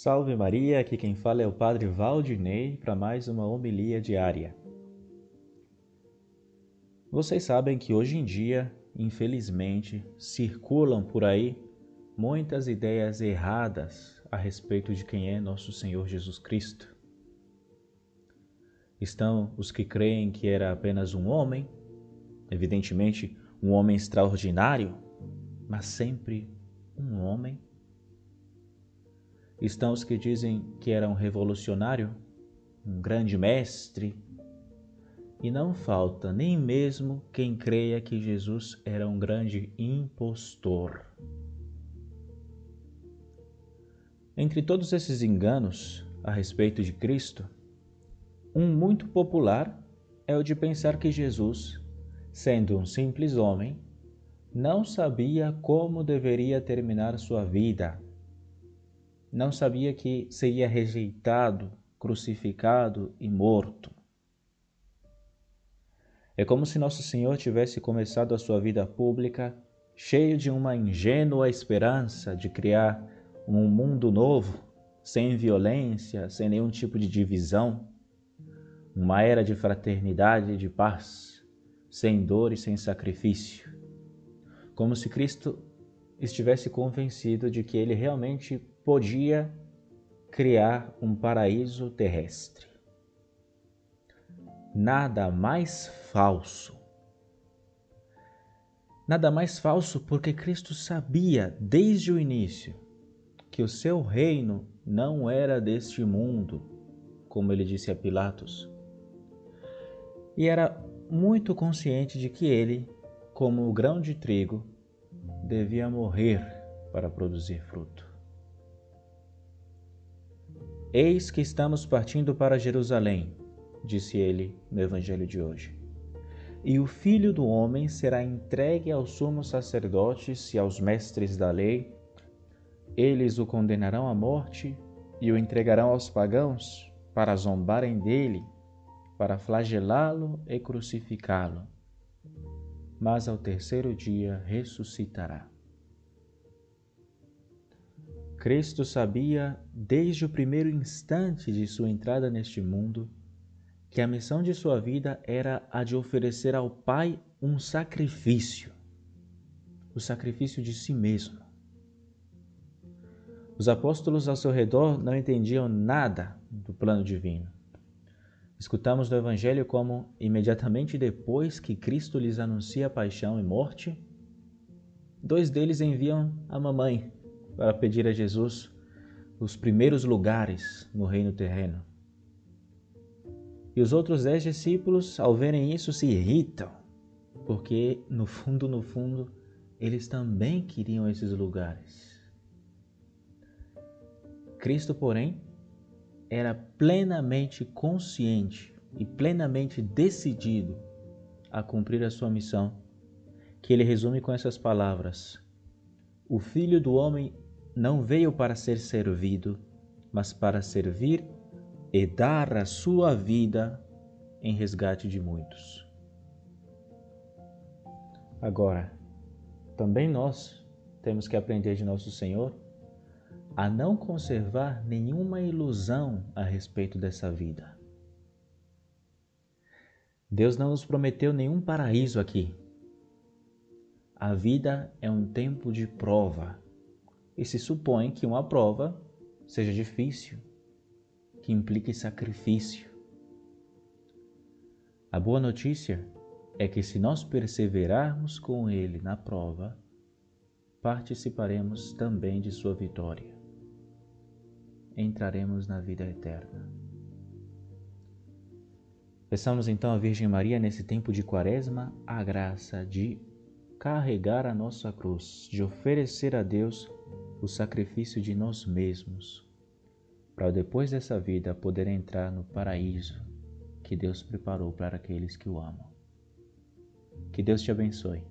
Salve Maria, aqui quem fala é o Padre Valdinei para mais uma homilia diária. Vocês sabem que hoje em dia, infelizmente, circulam por aí muitas ideias erradas a respeito de quem é nosso Senhor Jesus Cristo. Estão os que creem que era apenas um homem, evidentemente um homem extraordinário, mas sempre um homem. Estão os que dizem que era um revolucionário, um grande mestre, e não falta nem mesmo quem creia que Jesus era um grande impostor. Entre todos esses enganos a respeito de Cristo, um muito popular é o de pensar que Jesus sendo um simples homem, não sabia como deveria terminar sua vida. Não sabia que seria rejeitado, crucificado e morto. É como se Nosso Senhor tivesse começado a sua vida pública cheio de uma ingênua esperança de criar um mundo novo, sem violência, sem nenhum tipo de divisão, uma era de fraternidade e de paz sem dor e sem sacrifício, como se Cristo estivesse convencido de que ele realmente podia criar um paraíso terrestre. Nada mais falso. Nada mais falso porque Cristo sabia desde o início que o seu reino não era deste mundo, como ele disse a Pilatos, e era muito consciente de que ele, como o grão de trigo, devia morrer para produzir fruto. Eis que estamos partindo para Jerusalém, disse ele no Evangelho de hoje. E o filho do homem será entregue aos sumos sacerdotes e aos mestres da lei. Eles o condenarão à morte e o entregarão aos pagãos para zombarem dele para flagelá-lo e crucificá-lo, mas ao terceiro dia ressuscitará. Cristo sabia, desde o primeiro instante de sua entrada neste mundo, que a missão de sua vida era a de oferecer ao Pai um sacrifício, o sacrifício de si mesmo. Os apóstolos ao seu redor não entendiam nada do plano divino. Escutamos do Evangelho como, imediatamente depois que Cristo lhes anuncia paixão e morte, dois deles enviam a mamãe para pedir a Jesus os primeiros lugares no reino terreno. E os outros dez discípulos, ao verem isso, se irritam, porque no fundo, no fundo, eles também queriam esses lugares. Cristo, porém, era plenamente consciente e plenamente decidido a cumprir a sua missão, que ele resume com essas palavras: O filho do homem não veio para ser servido, mas para servir e dar a sua vida em resgate de muitos. Agora, também nós temos que aprender de nosso Senhor a não conservar nenhuma ilusão a respeito dessa vida. Deus não nos prometeu nenhum paraíso aqui. A vida é um tempo de prova e se supõe que uma prova seja difícil, que implique sacrifício. A boa notícia é que se nós perseverarmos com Ele na prova, participaremos também de sua vitória entraremos na vida eterna. Peçamos então à Virgem Maria, nesse tempo de quaresma, a graça de carregar a nossa cruz, de oferecer a Deus o sacrifício de nós mesmos, para depois dessa vida poder entrar no paraíso que Deus preparou para aqueles que o amam. Que Deus te abençoe.